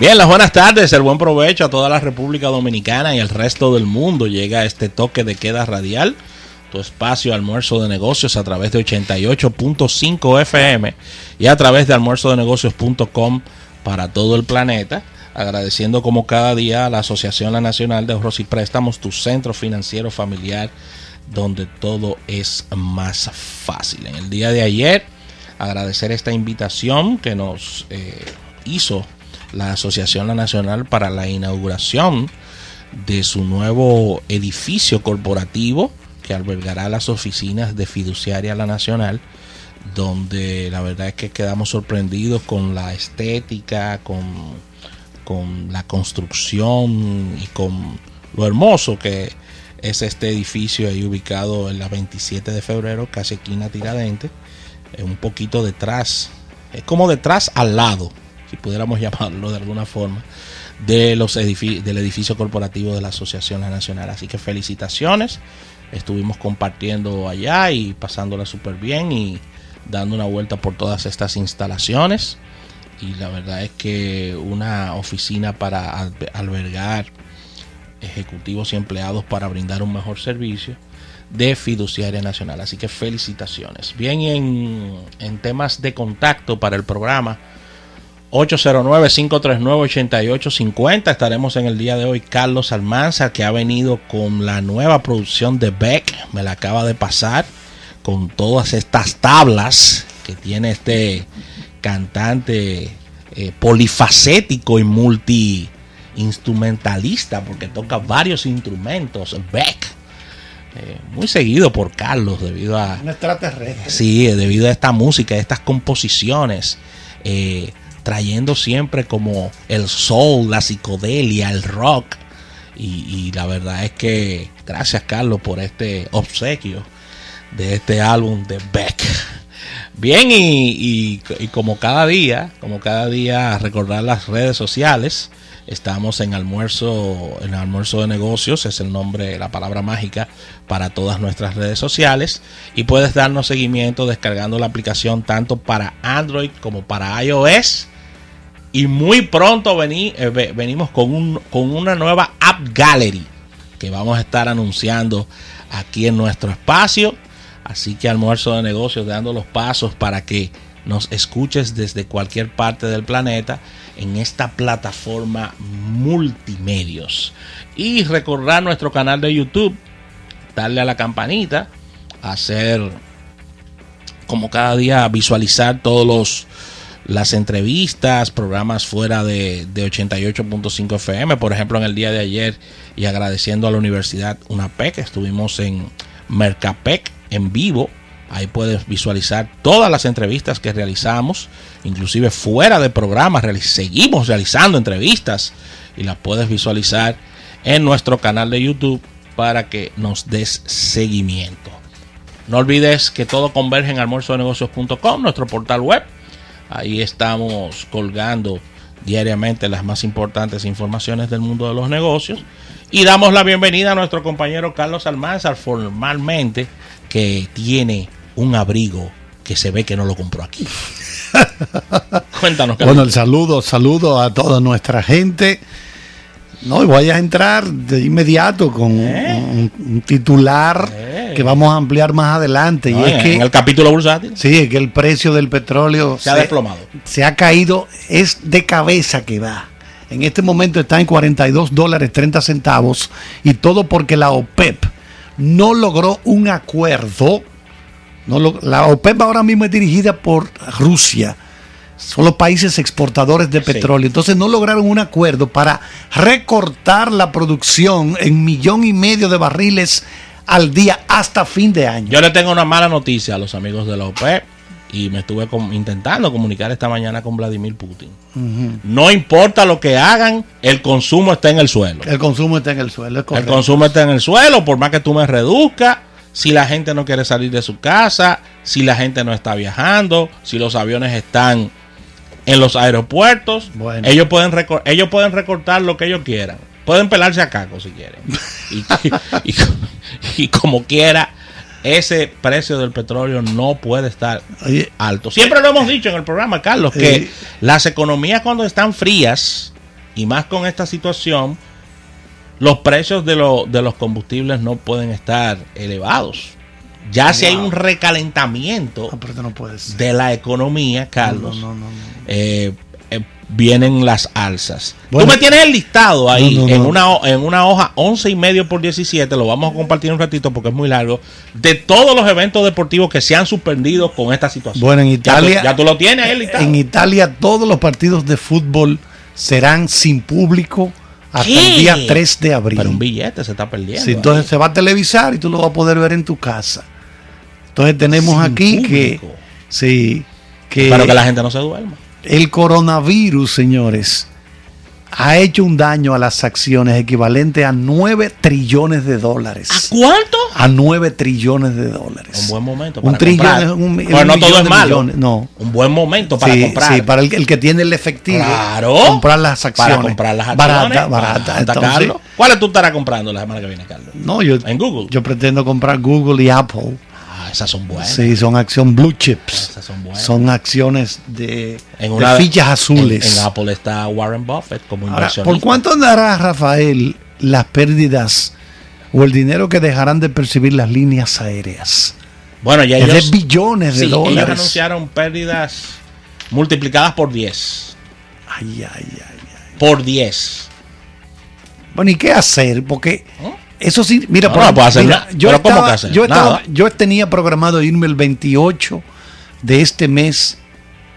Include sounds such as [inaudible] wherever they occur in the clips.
Bien, las buenas tardes, el buen provecho a toda la República Dominicana y el resto del mundo. Llega este toque de queda radial, tu espacio almuerzo de negocios a través de 88.5 FM y a través de almuerzodenegocios.com para todo el planeta. Agradeciendo como cada día a la Asociación Nacional de Ahorros y Préstamos, tu centro financiero familiar, donde todo es más fácil. En el día de ayer, agradecer esta invitación que nos eh, hizo la Asociación La Nacional para la inauguración de su nuevo edificio corporativo que albergará las oficinas de Fiduciaria La Nacional, donde la verdad es que quedamos sorprendidos con la estética, con, con la construcción y con lo hermoso que es este edificio ahí ubicado en la 27 de febrero, casi esquina Tiradente, un poquito detrás, es como detrás al lado si pudiéramos [laughs] llamarlo de alguna forma, de los del edificio corporativo de la Asociación Nacional. Así que felicitaciones. Estuvimos compartiendo allá y pasándola súper bien y dando una vuelta por todas estas instalaciones. Y la verdad es que una oficina para albergar ejecutivos y empleados para brindar un mejor servicio de fiduciaria nacional. Así que felicitaciones. Bien, en, en temas de contacto para el programa, 809-539-8850. Estaremos en el día de hoy Carlos Almanza, que ha venido con la nueva producción de Beck. Me la acaba de pasar con todas estas tablas que tiene este cantante eh, polifacético y multi instrumentalista porque toca varios instrumentos. Beck. Eh, muy seguido por Carlos debido a... Un extraterrestre. Sí, debido a esta música, a estas composiciones. Eh, trayendo siempre como el soul, la psicodelia, el rock. Y, la verdad es que gracias Carlos por este obsequio de este álbum de Beck. [laughs] Bien, y, como cada día, como cada día recordar las redes sociales, estamos en almuerzo, en almuerzo de negocios, es el nombre, la palabra mágica para todas nuestras redes sociales. Y puedes darnos seguimiento descargando la aplicación tanto para Android como para iOS y muy pronto eh, venimos con, un, con una nueva App Gallery que vamos a estar anunciando aquí en nuestro espacio. Así que almuerzo de negocios dando los pasos para que nos escuches desde cualquier parte del planeta en esta plataforma multimedios. Y recordar nuestro canal de YouTube, darle a la campanita, hacer como cada día visualizar todos los las entrevistas, programas fuera de, 88.5 FM, por ejemplo en el día de ayer y agradeciendo a la Universidad UNAPEC, estuvimos en Mercapec en vivo, ahí puedes visualizar todas las entrevistas que realizamos, inclusive fuera de programas, seguimos realizando entrevistas y las puedes visualizar en nuestro canal de YouTube para que nos des seguimiento. No olvides que todo converge en almuerzodenegocios.com, nuestro portal web Ahí estamos colgando diariamente las más importantes informaciones del mundo de los negocios. Y damos la bienvenida a nuestro compañero Carlos Almanzar, formalmente, que tiene un abrigo que se ve que no lo compró aquí. [laughs] Cuéntanos. Carlos. Bueno, el saludo, saludo a toda nuestra gente no, y voy a entrar de inmediato con ¿Eh? un, titular ¿Eh? Que vamos a ampliar más adelante. y es que, en el capítulo bursátil. Sí, es que el precio del petróleo se, ha desplomado. Se ha caído, es de cabeza que va. En este momento está en 42 dólares 30 centavos y todo porque la OPEP no logró un acuerdo. No la OPEP ahora mismo es dirigida por Rusia son los países exportadores de petróleo. Entonces no lograron un acuerdo para recortar la producción en millón y medio de barriles al día hasta fin de año. Yo le tengo una mala noticia a los amigos de la OPEP y me estuve com- intentando comunicar esta mañana con Vladimir Putin. No importa lo que hagan, el consumo está en el suelo. El consumo está en el suelo, El consumo está en el suelo, por más que tú me reduzcas, si la gente no quiere salir de su casa, si la gente no está viajando, si los aviones están en los aeropuertos, Bueno. ellos, pueden ellos pueden recortar lo que ellos quieran. Pueden pelarse a caco si quieren. Y, y- y como quiera, ese precio del petróleo no puede estar Oye, alto. Siempre lo hemos dicho en el programa, Carlos, que Sí. las economías cuando están frías, y más con esta situación, los precios de, lo- de los combustibles no pueden estar elevados. Ya si hay un recalentamiento no, ser. de la economía, Carlos, No, no, no, no. eh, eh, vienen las alzas. Bueno. Tú me tienes el listado ahí No, no, en, no. Una, en una hoja 11 y medio por 17, lo vamos a compartir un ratito porque es muy largo, de todos los eventos deportivos que se han suspendido con esta situación. Bueno, en Ya tú- Italia, Ya tú, lo tienes ahí el listado. en Italia todos los partidos de fútbol serán sin público hasta ¿Qué? el día 3 de abril. Pero un billete se está perdiendo. Sí, entonces se va a televisar y tú lo vas a poder ver en tu casa. Entonces tenemos Sin aquí que público. sí que, Para que la gente no se duerma. El coronavirus, señores, ha hecho un daño a las acciones equivalente a 9 trillones de dólares. cuánto? A 9 trillones de dólares. Un buen momento. Un para trillón comprar. es un- Pero un no todo millón es de malo. millones, no. Un buen momento para sí, comprar. sí, para el, el que tiene el efectivo. Claro. Comprar las acciones. Para comprar las acciones. Barata, barata. Barata, Entonces, Carlos. ¿Cuáles tú estarás comprando la semana que viene, Carlos? no, yo, En Google. yo pretendo comprar Google y Apple. Ah, esas son buenas. Sí, son acción blue chips. Esas son buenas. Son acciones de, En de una fichas azules. En, en Apple está Warren Buffett como Ahora, inversionista. ¿por cuánto andará Rafael las pérdidas o el dinero que dejarán de percibir las líneas aéreas? Bueno, ya Es ellos, de billones de sí, ellos dólares. anunciaron pérdidas multiplicadas por 10. Ay, ay, ay, ay. Por 10. Bueno, ¿y qué hacer? Porque ¿Eh? Eso sí, mira, No, por no ejemplo, puedo hacer mira, nada. yo, Pero ¿cómo estaba- que hacer? yo, estaba- yo tenía programado irme el 28 de este mes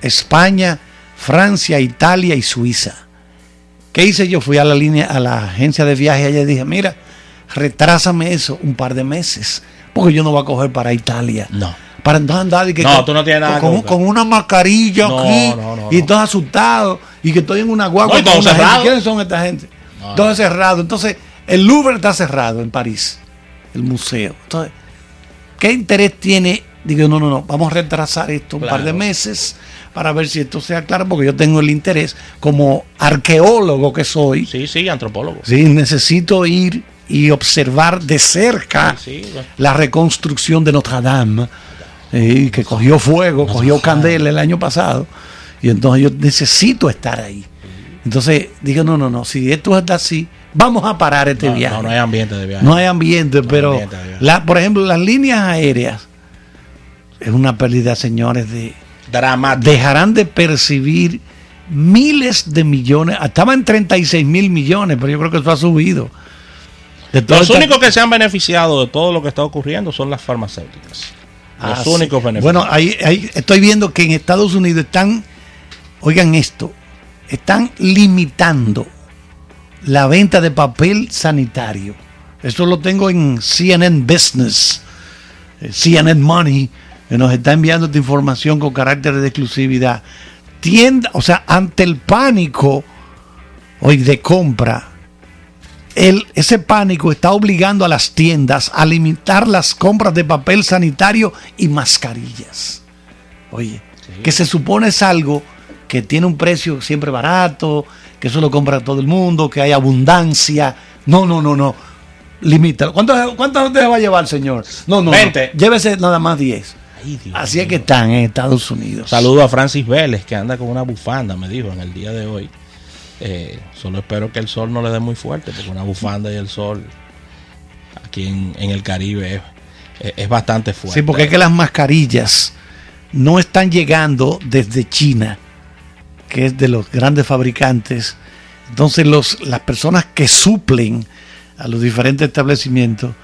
España, Francia, Italia y Suiza. ¿Qué hice yo? Fui a la línea, a la agencia de viaje allá y dije, mira, retrásame eso un par de meses, porque yo no voy a coger para Italia. No. Para entonces andar y que No, con, tú no tienes nada con, con una mascarilla No, aquí no, no, y no. todo asustado y que estoy en una guagua No, y todo cerrado. ¿Quiénes son esta gente? Todo cerrado. Entonces, el Louvre está cerrado en París, el museo. Entonces, ¿qué interés tiene? Digo, no, no, no, vamos a retrasar esto un par de meses para ver si esto sea claro, porque yo tengo el interés como arqueólogo que soy. Sí, sí, antropólogo. Sí, necesito ir y observar de cerca Sí, sí, bueno. la reconstrucción de Notre Dame, eh, que cogió fuego, cogió candela el año pasado, y entonces yo necesito estar ahí. Entonces digo, no, no, no, si esto está así, vamos a parar este No, viaje. no, no hay ambiente de viaje. No hay ambiente, pero, ambiente de viaje. la, por ejemplo, las líneas aéreas es una pérdida, señores, de Dramático. dejarán de percibir miles de millones, estaba en 36 mil millones, pero yo creo que eso ha subido. De todo Los esta- únicos que se han beneficiado de todo lo que está ocurriendo son las farmacéuticas. Los Ah, sí. únicos beneficiados. Bueno, ahí, ahí estoy viendo que en Estados Unidos están, oigan esto, están limitando la venta de papel sanitario. Esto lo tengo en CNN Business, eh, CNN Money, que nos está enviando esta información con carácter de exclusividad. Tienda, o sea, ante el pánico hoy de compra, el, ese pánico está obligando a las tiendas a limitar las compras de papel sanitario y mascarillas. Oye, que se supone es algo que tiene un precio siempre barato, que eso lo compra todo el mundo, que hay abundancia. No, no, no, no. Limítalo. ¿Cuántos cuántos te va a llevar, señor? No, no. no. 20. Llévese nada más 10. Ay, Dios Así es que están en Estados Unidos. Saludo a Francis Vélez, que anda con una bufanda, me dijo en el día de hoy. Eh, solo espero que el sol no le dé muy fuerte, porque una bufanda y el sol aquí en, en el Caribe es, es- es bastante fuerte. Sí, porque es que las mascarillas no están llegando desde China, que es de los grandes fabricantes. Entonces los, las personas que suplen a los diferentes establecimientos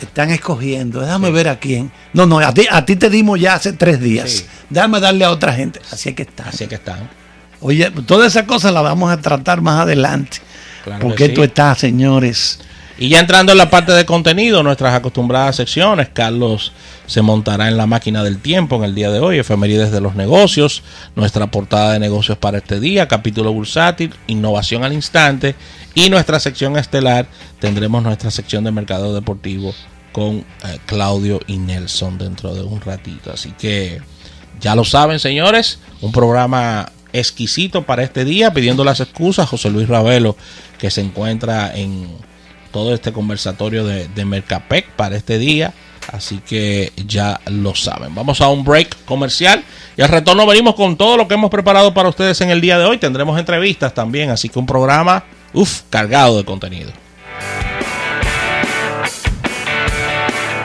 están escogiendo. Déjame ver a quién. No, no, a ti, a ti te dimos ya hace tres días. Sí. Déjame darle a otra gente. Así es que está. Así es que están. Oye, todas esas cosas las vamos a tratar más adelante. Claro porque que esto sí. está, señores. Y ya entrando en la parte de contenido, nuestras acostumbradas secciones, Carlos se montará en la máquina del tiempo en el día de hoy, efemérides de los negocios, nuestra portada de negocios para este día, capítulo bursátil, innovación al instante y nuestra sección estelar tendremos nuestra sección de mercado deportivo con eh, Claudio y Nelson dentro de un ratito. Así que ya lo saben, señores, un programa exquisito para este día, pidiendo las excusas José Luis Ravelo, que se encuentra en todo este conversatorio de, de Mercapec para este día. Así que ya lo saben. Vamos a un break comercial y al retorno venimos con todo lo que hemos preparado para ustedes en el día de hoy. Tendremos entrevistas también, así que un programa, uff, cargado de contenido.